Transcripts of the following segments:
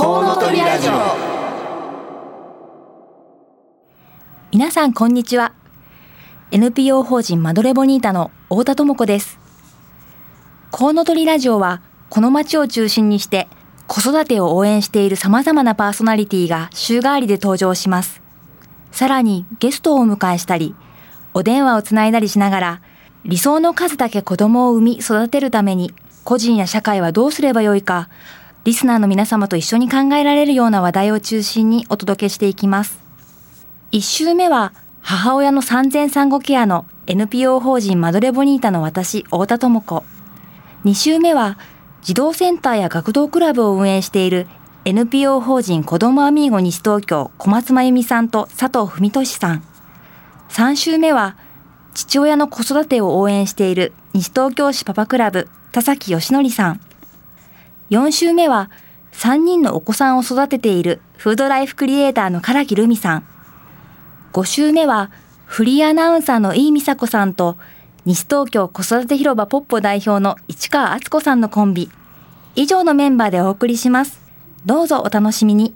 コウノトリラジオ。皆さんこんにちは。NPO 法人マドレボニータの太田智子です。コウノトリラジオはこの街を中心にして子育てを応援している様々なパーソナリティが週替わりで登場します。さらにゲストをお迎えしたりお電話をつないだりしながら理想の数だけ子供を産み育てるために個人や社会はどうすればよいかリスナーの皆様と一緒に考えられるような話題を中心にお届けしていきます。一週目は母親の産前産後ケアの NPO 法人マドレボニータの私、太田智子。二週目は児童センターや学童クラブを運営している NPO 法人子どもアミーゴ西東京小松真由美さんと佐藤文俊さん。三週目は父親の子育てを応援している西東京市パパクラブ田崎義則さん。4週目は3人のお子さんを育てているフードライフクリエイターの唐木留美さん。5週目はフリーアナウンサーの井美佐子さんと西東京子育て広場ポッポ代表の市川敦子さんのコンビ。以上のメンバーでお送りします。どうぞお楽しみに。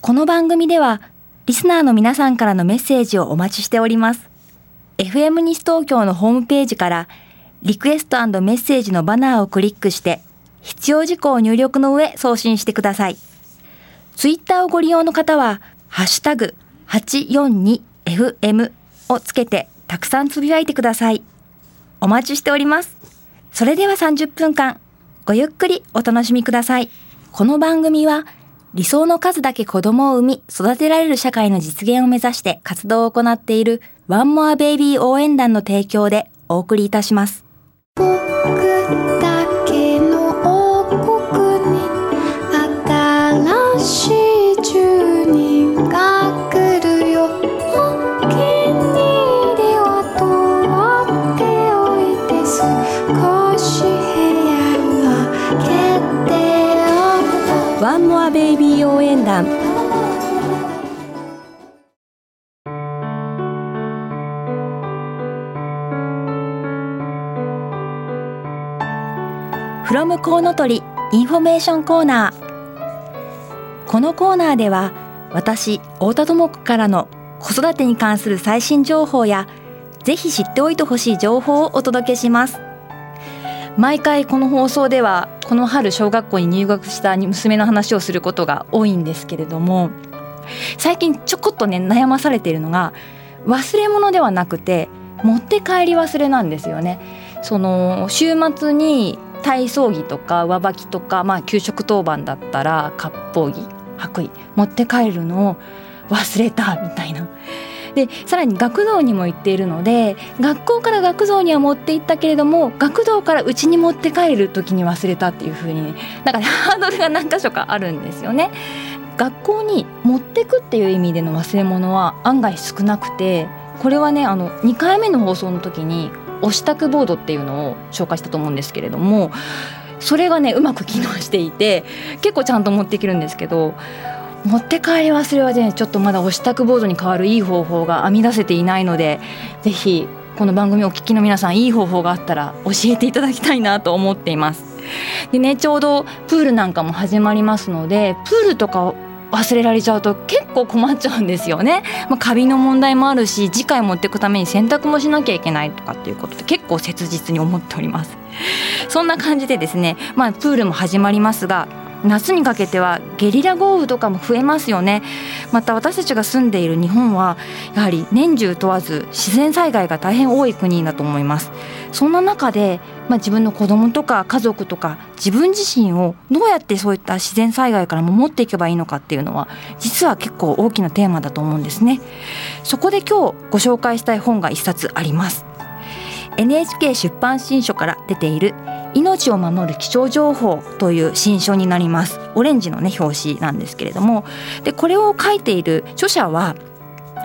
この番組ではリスナーの皆さんからのメッセージをお待ちしております。FM 西東京のホームページからリクエストメッセージのバナーをクリックして必要事項を入力の上送信してください。ツイッターをご利用の方は、ハッシュタグ 842FM をつけてたくさんつぶやいてください。お待ちしております。それでは30分間、ごゆっくりお楽しみください。この番組は、理想の数だけ子供を産み、育てられる社会の実現を目指して活動を行っているワンモアベイビー応援団の提供でお送りいたします。ワンモアベイビー応援団。 From こうのとりインフォメーションコーナー。このコーナーでは私太田智子からの子育てに関する最新情報やぜひ知っておいてほしい情報をお届けします。毎回この放送ではこの春小学校に入学した娘の話をすることが多いんですけれども最近ちょこっとね悩まされているのが忘れ物ではなくて持って帰り忘れなんですよね。その週末に体操着とか上履きとか、まあ、給食当番だったら割烹着白衣持って帰るのを忘れたみたいなでさらに学童にも行っているので学校から学童には持って行ったけれども学童から家に持って帰る時に忘れたっていう風になんか、ね、ハードルが何箇所かあるんですよね。学校に持ってくっていう意味での忘れ物は案外少なくてこれはねあの2回目の放送の時にお支度ボードっていうのを紹介したと思うんですけれどもそれがねうまく機能していて結構ちゃんと持っていけるんですけど持って帰り忘れはねちょっとまだお支度ボードに代わるいい方法が編み出せていないのでぜひこの番組をお聞きの皆さんいい方法があったら教えていただきたいなと思っています。でねちょうどプールなんかも始まりますのでプールとか忘れられちゃうと結構困っちゃうんですよね、まあ、カビの問題もあるし次回持っていくために洗濯もしなきゃいけないとかっていうことで結構切実に思っておりますそんな感じでですねまあプールも始まりますが夏にかけてはゲリラ豪雨とかも増えますよね。また私たちが住んでいる日本はやはり年中問わず自然災害が大変多い国だと思います。そんな中で、まあ、自分の子供とか家族とか自分自身をどうやってそういった自然災害から守っていけばいいのかっていうのは実は結構大きなテーマだと思うんですね。そこで今日ご紹介したい本が一冊あります。NHK 出版新書から出ている命を守る気象情報という新書になりますオレンジのね表紙なんですけれどもでこれを書いている著者は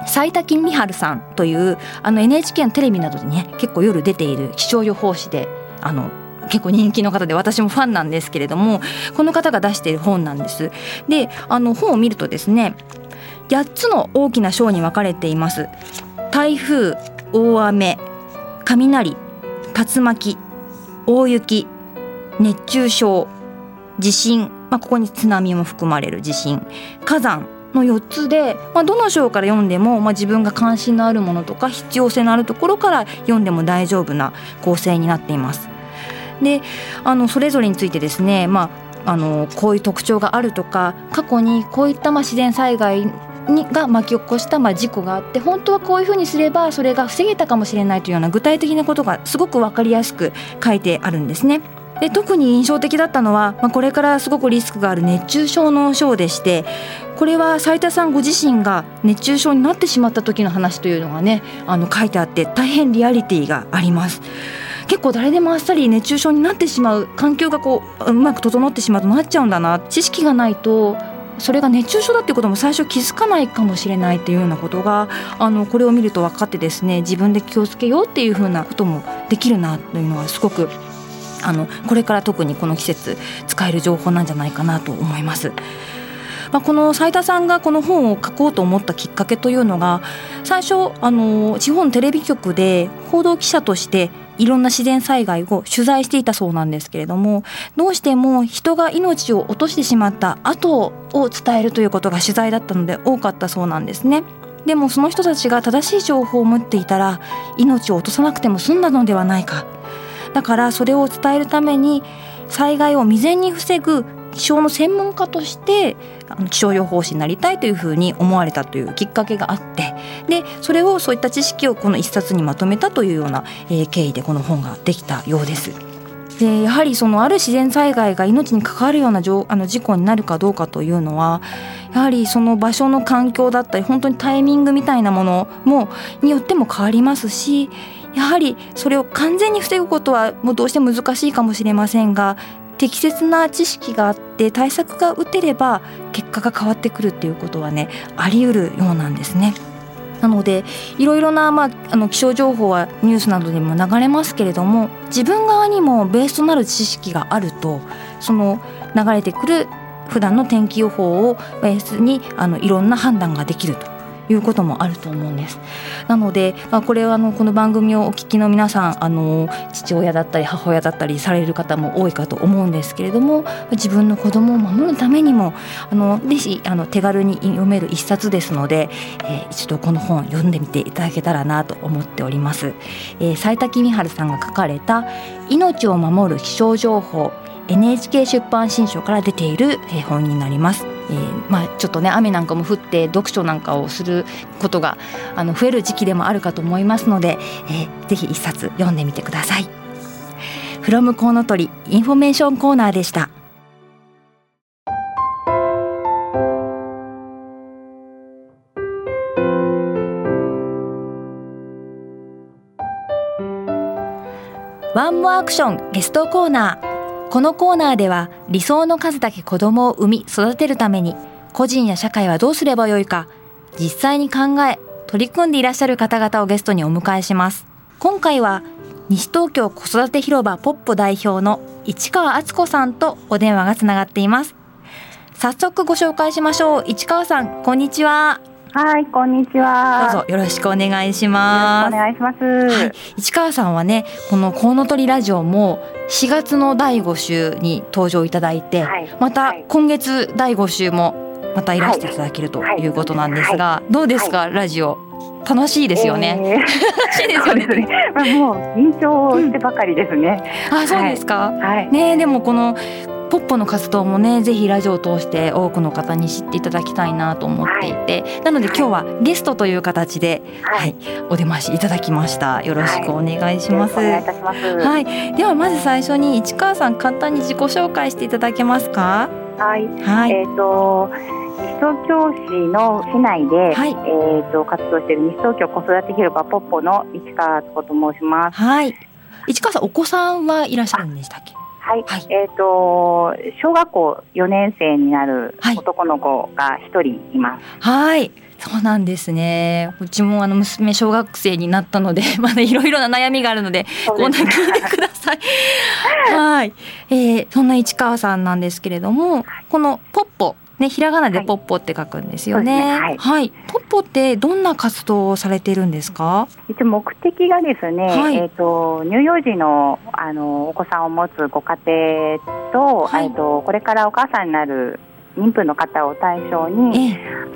斉田金美春さんというあの NHK のテレビなどでね結構夜出ている気象予報士であの結構人気の方で私もファンなんですけれどもこの方が出している本なんです。であの本を見るとですね8つの大きな章に分かれています。台風大雨雷竜巻大雪熱中症地震まあ、ここに津波も含まれる地震火山の4つで、まあ、どの章から読んでも、まあ、自分が関心のあるものとか必要性のあるところから読んでも大丈夫な構成になっています。であのそれぞれについてですね、まあ、あのこういう特徴があるとか過去にこういったまあ自然災害にが巻き起こしたまあ事故があって本当はこういうふうにすればそれが防げたかもしれないというような具体的なことがすごく分かりやすく書いてあるんですね。で特に印象的だったのは、まあ、これからすごくリスクがある熱中症の症でしてこれは斉田さんご自身が熱中症になってしまった時の話というのがねあの書いてあって大変リアリティがあります。結構誰でもあっさり熱中症になってしまう環境がこううまく整ってしまうとなっちゃうんだな知識がないとそれが熱中症だっていうことも最初気づかないかもしれないっていうようなことがあのこれを見ると分かってですね自分で気をつけようっていうふうなこともできるなというのはすごくあのこれから特にこの季節使える情報なんじゃないかなと思います。まあ、この斉田さんがこの本を書こうと思ったきっかけというのが最初あの地方のテレビ局で報道記者としていろんな自然災害を取材していたそうなんですけれどもどうしても人が命を落としてしまった後を伝えるということが取材だったので多かったそうなんですね。でもその人たちが正しい情報を持っていたら命を落とさなくても済んだのではないかだからそれを伝えるために災害を未然に防ぐ気象の専門家として気象予報士になりたいというふうに思われたというきっかけがあってでそれをそういった知識をこの一冊にまとめたというような、経緯でこの本ができたようです。でやはりそのある自然災害が命に関わるようなあの事故になるかどうかというのはやはりその場所の環境だったり本当にタイミングみたいなものもによっても変わりますしやはりそれを完全に防ぐことはもうどうしても難しいかもしれませんが適切な知識があって対策が打てれば結果が変わってくるっていうことはねあり得るようなんですね。なのでいろいろな、まあ、あの気象情報はニュースなどでも流れますけれども自分側にもベースとなる知識があるとその流れてくる普段の天気予報をベースにあのいろんな判断ができるということもあると思うんです。なので、まあ、これはあのこの番組をお聞きの皆さんあの父親だったり母親だったりされる方も多いかと思うんですけれども自分の子供を守るためにもあのぜひあの手軽に読める一冊ですので、えー、一度この本読んでみていただけたらなと思っております。えー、斉田公春さんが書かれた命を守る気象情報 NHK 出版新書から出ている本になります。えー、まあ、ちょっとね雨なんかも降って読書なんかをすることがあの増える時期でもあるかと思いますので、えー、ぜひ一冊読んでみてください。 From こうのとりインフォメーションコーナーでした。ワンモアクションゲストコーナーこのコーナーでは理想の数だけ子供を産み育てるために個人や社会はどうすればよいか実際に考え取り組んでいらっしゃる方々をゲストにお迎えします今回は西東京子育て広場ポッポ代表の市川敦子さんとお電話がつながっています早速ご紹介しましょう市川さんこんにちははい、こんにちは。どうぞよろしくお願いします。お願いします。はい、市川さんはね、このコウノトリラジオも4月の第5週に登場いただいて、はい、また今月第5週もまたいらしていただけるということなんですが、はい、どうですか、ラジオ。楽しいですよね。えー、楽しいですよね。ねまあ、もう緊張してばかりですね。うん、あ、そうですか。はい、ねでもこのポッポの活動もねぜひラジオを通して多くの方に知っていただきたいなと思っていて、はい、なので今日はゲストという形で、はい、はい、お出ましいただきました。よろしくお願いします、はい、はい。ではまず最初に市川さん簡単に自己紹介していただけますか？はい、はい、えっ、ー、と西東京市の市内で、はい、えっ、と活動している西東京子育て広場ポッポの市川敦子と申します。はい。市川さんお子さんはいらっしゃるんでしたっけ？はい、はい、えっ、ー、と小学校4年生になる男の子が一人います。はい、そうなんですね。うちもあの娘小学生になったので、まだいろいろな悩みがあるので、こんな聞いてください。はい、えー、そんな市川さんなんですけれども、このポッポねひらがなでポッポって書くんですよね。はい、ね。はい、ポッポってどんな活動をされているんですか？一応目的がですね、はい、えっ、ー、と乳幼児のあのお子さんを持つご家庭と、えっ、とこれからお母さんになる妊婦の方を対象に、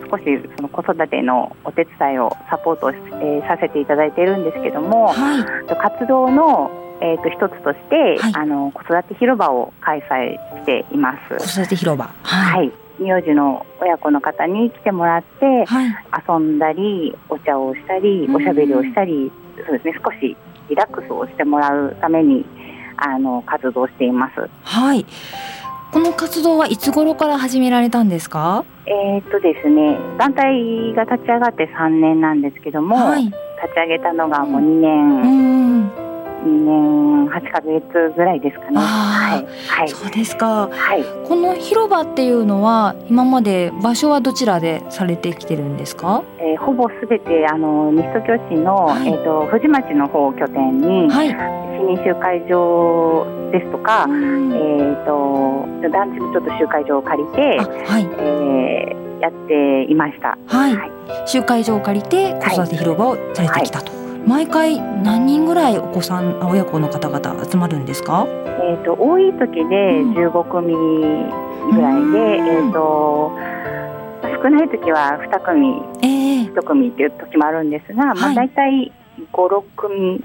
少しその子育てのお手伝いをサポート、えー、させていただいているんですけども、はい、活動のえーと、一つとして、はい、あの子育て広場を開催しています。子育て広場、はい、はい、名字の親子の方に来てもらって、はい、遊んだりお茶をしたりおしゃべりをしたり、そうですね少しリラックスをしてもらうためにあの活動しています。はい。この活動はいつ頃から始められたんですか？えっとですね団体が立ち上がって3年なんですけども、はい、立ち上げたのがもう2年、2年8か月ぐらいですかね。はい、はい、そうですか、はい、この広場っていうのは今まで場所はどちらでされてきてるんですか、えー、ほぼすべてあの西東京市の、はい、えーと、藤町の方を拠点に、はい、市民集会場ですとか、えーと、団地のちょっと集会場を借りて、はい。えー、やっていました、はい、はい、集会場を借りて子育て広場をされてきたと。毎回何人ぐらいお子さん親子の方々集まるんですか？えっ、ー、と多い時で15組ぐらいで、うん、えっ、ー、と少ない時は2組、えー、1組っていう時もあるんですが、まあ大体5、6組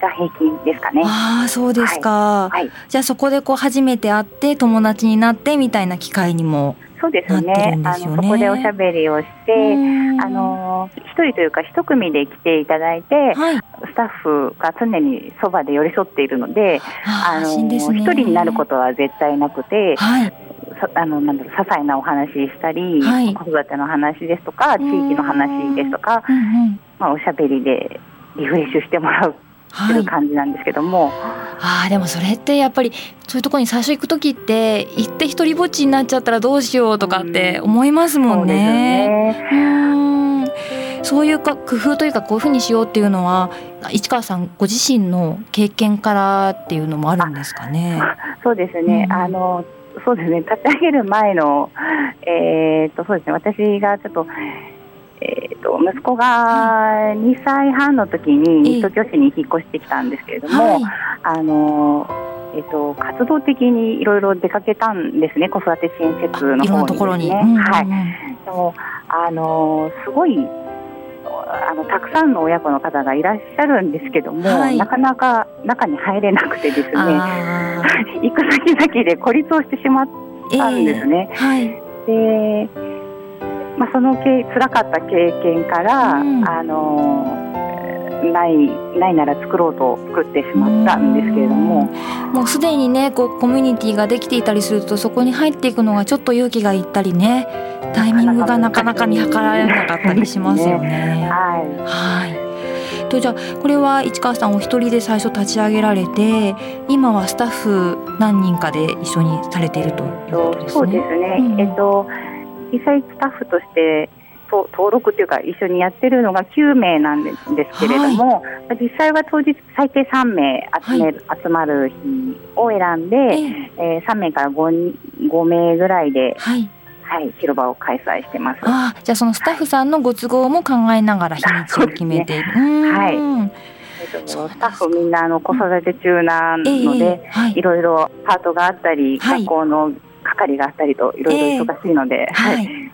が平均ですかね。ああ、そうですか。はい、はい、じゃあそこでこう初めて会って友達になってみたいな機会にもそうですね。あのそこでおしゃべりをして、あの一人というか一組で来ていただいて、はい、スタッフが常にそばで寄り添っているので、あの一、ね、人になることは絶対なくて、はい、あのなんだろう些細なお話したり、はい、子育ての話ですとか、地域の話ですとか、うんうん、まあおしゃべりでリフレッシュしてもらうする感じなんですけども、はい、あでもそれってやっぱりそういうところに最初行く時って行って一人ぼっちになっちゃったらどうしようとかって思いますもんね。そうそういうか工夫というかこういうふうにしようっていうのは市川さんご自身の経験からっていうのもあるんですかね？そうですね、うん、あのそうですね。立ち上げる前の、えー、っとそうですね。私がちょっとえーと、息子が2歳半の時に東京市に引っ越してきたんですけれども、はい、あのえーと、活動的にいろいろ出かけたんですね子育て支援施設の方にですね。はい、でもあのすごいあのたくさんの親子の方がいらっしゃるんですけども、はい、なかなか中に入れなくてですね 行く先々で孤立をしてしまったんですね。えーはい、でまあ、そのけ辛かった経験から、うん、あのないないなら作ろうと作ってしまったんですけれども。もうすでにねこうコミュニティができていたりするとそこに入っていくのがちょっと勇気がいったりね。タイミングがなかなか見計らえなかったりしますよね。ね。はい、はい。とじゃあこれは市川さんお一人で最初立ち上げられて今はスタッフ何人かで一緒にされているということですね。そうですね、うん、えっと実際スタッフとして登録というか一緒にやってるのが9名なんですけれども、はい、実際は当日最低3名集める、はい、集まる日を選んで、えー、えー、3名から 5, 5名ぐらいで、はい、はい、広場を開催してます。あじゃあそのスタッフさんのご都合も考えながら日にちを決めて。ね、はい。スタッフみんなあの子育て中なので、えーはい、いろいろパートがあったり、学校の係があったりといろいろ忙しいので、えー、はい、はい、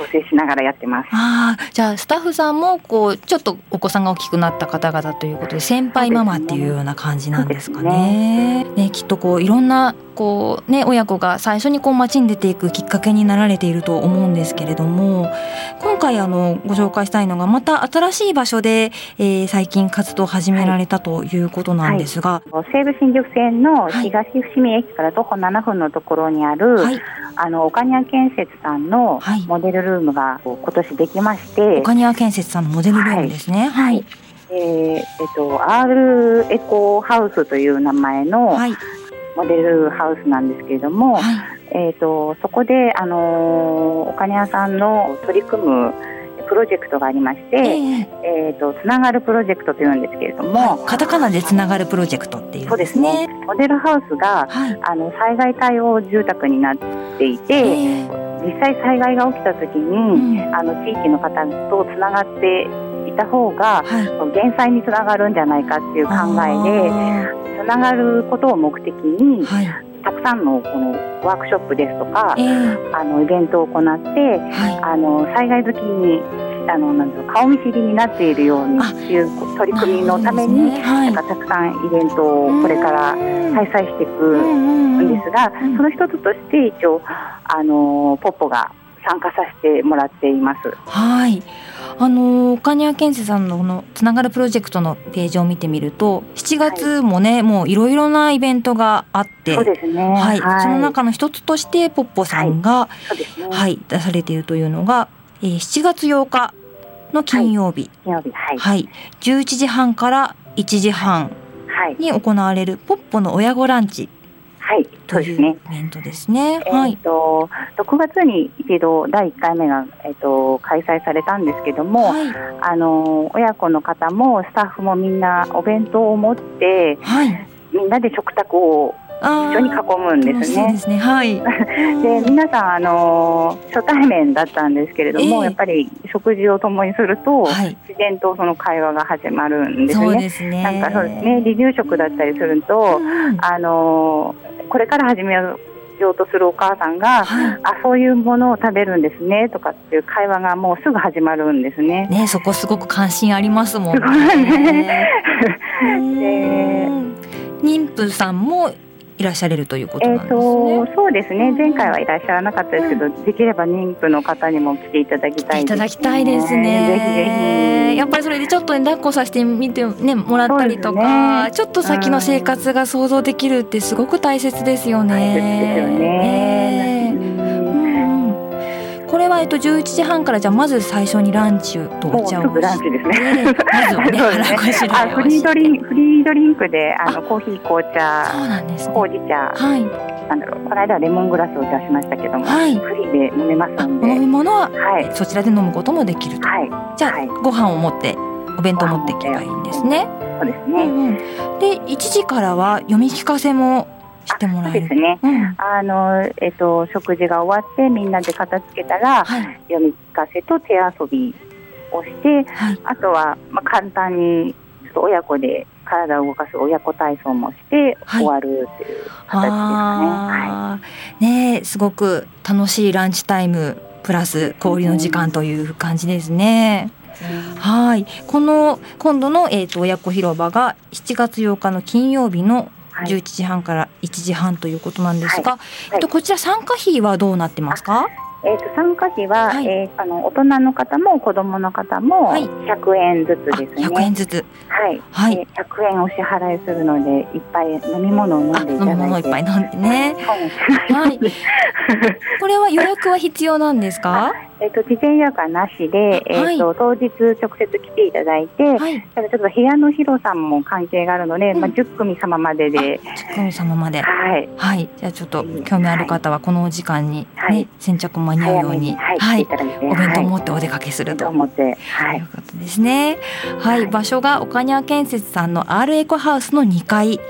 調整しながらやってます。ああ、じゃあスタッフさんもこうちょっとお子さんが大きくなった方々ということで先輩ママっていうような感じなんですかね。ね。ねきっとこういろんなこうね親子が最初にこう街に出ていくきっかけになられていると思うんですけれども今回あのご紹介したいのがまた新しい場所で、えー、最近活動を始められたということなんですが、はい、西武新宿線の東伏見駅から徒歩7分のところにある、はい、あの岡庭建設さんのモデルルームが今年できまして、岡庭建設さんのモデルルームですね。はい、はい。えーえっと、R エコハウスという名前の、はい、モデルハウスなんですけれども、はい、えーと、そこで、あのお金屋さんの取り組むプロジェクトがありまして、えー、えーとつながるプロジェクトというんですけれども、カタカナでつながるプロジェクトっていう、ね、そうですね。モデルハウスが、はい、あの災害対応住宅になっていて、えー実際災害が起きた時に、うん、あの地域の方とつながっていた方が、はい、減災につながるんじゃないかっていう考えでつながることを目的に、はい、たくさんのこのワークショップですとか、えー、あのイベントを行って、はい、あの災害好きにあのなん顔見知りになっているようにっていう取り組みのために、ね。はい、なんかたくさんイベントをこれから開催していくんですが、その一つとして一応あのポッポが参加させてもらっています。はい。あの岡庭建設さんのこのつながるプロジェクトのページを見てみると7月もね、はい、もういろいろなイベントがあってそうですね、はい、はい、その中の一つとしてポッポさんが、はい、ね。はい、出されているというのが、えー、7月8日の金曜日、金曜日はい、はい、11時半から1時半に行われるポッポの親子ランチはい、そうですね。イベントですね。はい。と6月に一度第1回目がえっ、と開催されたんですけども、はい、あの親子の方もスタッフもみんなお弁当を持って、はい、みんなで食卓を一緒に囲むんですね。ですねはい。で皆さんあの初対面だったんですけれども、えー、やっぱり食事を共にすると、はい、自然とその会話が始まるんですね。すね。なんかそうですね離乳食だったりすると、うん、あのこれから始めようとするお母さんが、はい、あそういうものを食べるんですねとかっていう会話がもうすぐ始まるんですね。ねそこすごく関心ありますもんね。ね 妊婦さんもいらっしゃれるということなんですね。えー、とそうですね。前回はいらっしゃらなかったですけど、うん、できれば妊婦の方にも来ていただきたい、ね、いただきたいですね。ぜひぜひ。やっぱりそれでちょっと、ね、抱っこさせてみてねもらったりとか、ね、ちょっと先の生活が想像できるってすごく大切ですよね。大切ですよね。これはえっと11時半からじゃまず最初にランチとお茶をランチですね。まずはね。ねフリードリンクフリードリンクであのコーヒー紅茶そうなんです、ね、ほうじ茶はい。なんだろうこの間はレモングラスを出しましたけども、はい、フリーで飲めますので。飲み物は、はい、そちらで飲むこともできると、はい、じゃあ、はい、ご飯を持ってお弁当持っていけばいいんですね。そうですね、うんうん、で1時からは読み聞かせもしてもらえる。ですね、うん、あのえっと、食事が終わってみんなで片付けたら、はい、読み聞かせと手遊びをして、はい、あとは、まあ、簡単にちょっと親子で体を動かす親子体操もして終わるっていう形ですかね。はい、ねすごく楽しいランチタイムプラス氷の時間という感じですね。はい、この今度の、えーと親子広場が7月8日の金曜日の11時半から1時半ということなんですが、はい、えっと、こちら参加費はどうなってますか？えーと、参加費は、はい、えー、あの大人の方も子供の方も100円ずつですね。100円ずつ。はい。はい、えー、100円お支払いするのでいっぱい飲み物を飲んでいただいて。飲み物いっぱい飲んでね。はい。これは予約は必要なんですか？えっ、ー、と事前予約はなしで、えっ、ー、と、はい、当日直接来ていただいて、はい、ただちょっと部屋の広さも関係があるので、うん、まあ10組様までで、10組様まで、はい、はい、じゃあちょっと興味ある方はこのお時間にね、はい、先着間に合うように、はい、はい、お弁当を持ってお出かけすると、思って、はい、いうことですね。はい、場所が岡庭建設さんの R エコハウスの2階、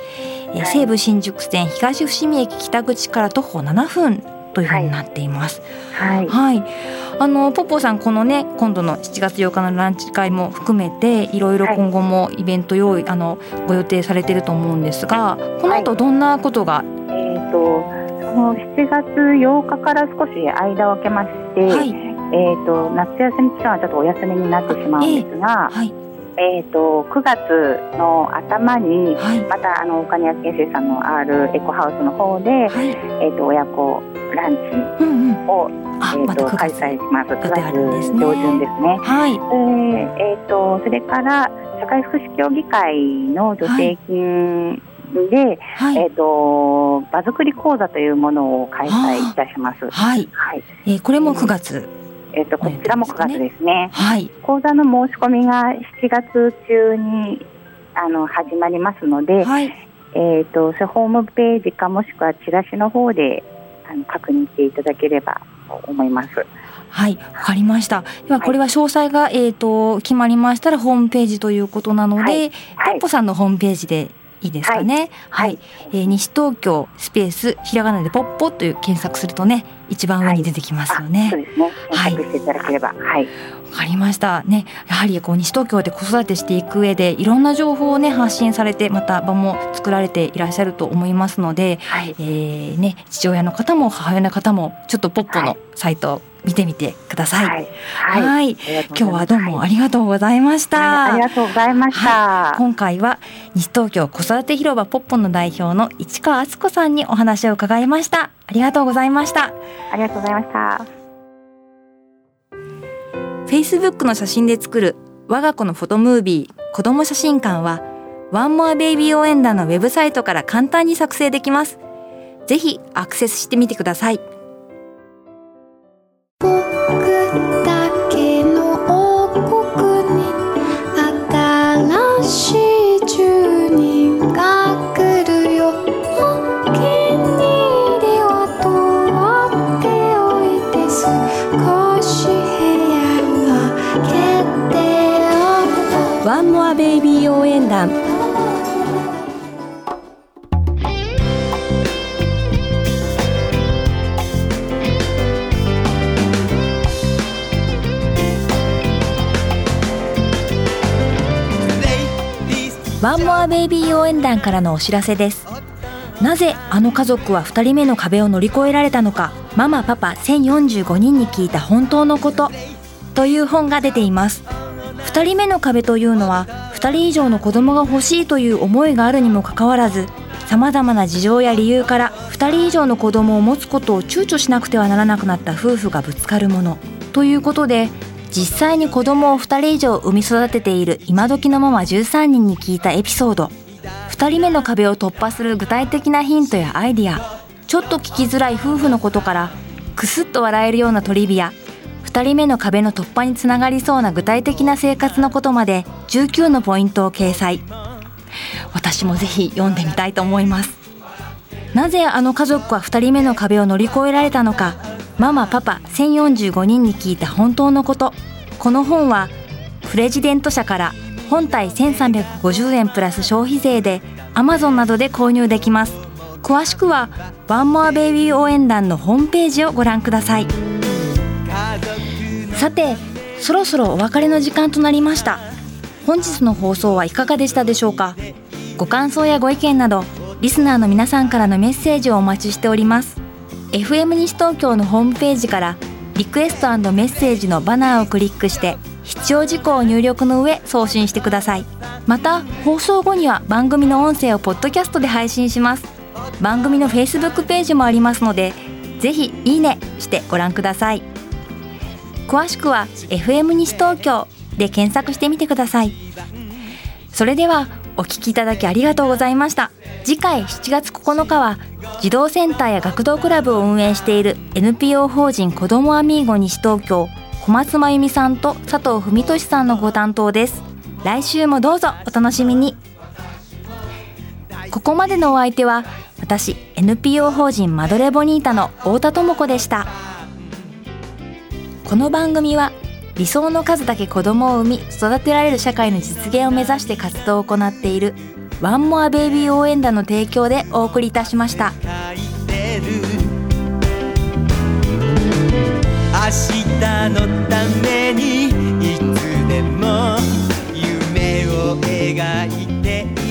えー、西武新宿線東伏見駅北口から徒歩7分というふうになっています。はい、はい、あのポッポさんこのね今度の7月8日のランチ会も含めていろいろ今後もイベント用意、あのご予定されてると思うんですが、この後どんなことが、えっ、とその7月8日から少し間を空けまして、はい、えっ、と夏休み期間はちょっとお休みになってしまうんですが。えーはいえーと、9月の頭に、はい、またあの岡庭建設さんの R エコハウスの方で、はい、えーと、親子ランチを、うんうんえーと、と開催します。9月上旬ですね。はい。えー、えー、とそれから社会福祉協議会の助成金、で、はい、えっ、ー、と場作り講座というものを開催いたします。はい。はい。えー、これも9月。えっ、ー、とこちらも9月ですね。はい。講座の申し込みが7月中にあの始まりますので、はい、えっ、とホームページかもしくはチラシの方であの確認していただければと思います。はい、わかりました。ではこれは詳細が、えっ、ー、と決まりましたらホームページということなので、はいはい、さんのホームページでいいですかね。はい、はい、えー、西東京スペースひらがなでポッポという検索するとね、一番上に出てきますよね。はい、そうですね。検索していただければ、はい。わかりましたね。やはりこう西東京で子育てしていく上でいろんな情報をね発信されてまた場も作られていらっしゃると思いますので、はい、えー、ね父親の方も母親の方もちょっとポッポのサイト見てみてください。はい。はいはい、今日はどうもありがとうございました。ありがとうございました。今回は西東京子育て広場ポッポの代表の市川敦子さんにお話を伺いました。ありがとうございました。ありがとうございました。Facebook の写真で作る我が子のフォトムービー子供写真館はワンモアベイビー応援団のウェブサイトから簡単に作成できます。ぜひアクセスしてみてください。ワンモアベイビー応援団。ワンモアベイビー応援団からのお知らせです。なぜあの家族は2人目の壁を乗り越えられたのか。ママパパ1045人に聞いた本当のこと。という本が出ています。2人目の壁というのは2人以上の子供が欲しいという思いがあるにもかかわらずさまざまな事情や理由から2人以上の子供を持つことを躊躇しなくてはならなくなった夫婦がぶつかるもの。ということで実際に子供を2人以上産み育てている今時のママ13人に聞いたエピソード。2人目の壁を突破する具体的なヒントやアイディア。ちょっと聞きづらい夫婦のことからクスッと笑えるようなトリビア。2人目の壁の突破につながりそうな具体的な生活のことまで19のポイントを掲載。私もぜひ読んでみたいと思います。なぜあの家族は2人目の壁を乗り越えられたのかママパパ1045人に聞いた本当のこと。この本はプレジデント社から本体1350円プラス消費税で Amazon などで購入できます。詳しくはワンモアベイビー応援団のホームページをご覧ください。さてそろそろお別れの時間となりました。本日の放送はいかがでしたでしょうか？ご感想やご意見などリスナーの皆さんからのメッセージをお待ちしております。FM 西東京のホームページからリクエストメッセージのバナーをクリックして必要事項を入力の上送信してください。また放送後には番組の音声をポッドキャストで配信します。番組の Facebook ページもありますのでぜひいいねしてご覧ください。詳しくは FM 西東京で検索してみてください。それではお聞きいただきありがとうございました。次回7月9日は児童センターや学童クラブを運営している NPO 法人子どもアミーゴ西東京小松真由美さんと佐藤文俊さんのご担当です。来週もどうぞお楽しみに。ここまでのお相手は私 NPO 法人マドレボニータの太田智子でした。この番組は理想の数だけ子供を産み育てられる社会の実現を目指して活動を行っているワンモアベイビー応援団の提供でお送りいたしました。明日のためにいつでも夢を描いている。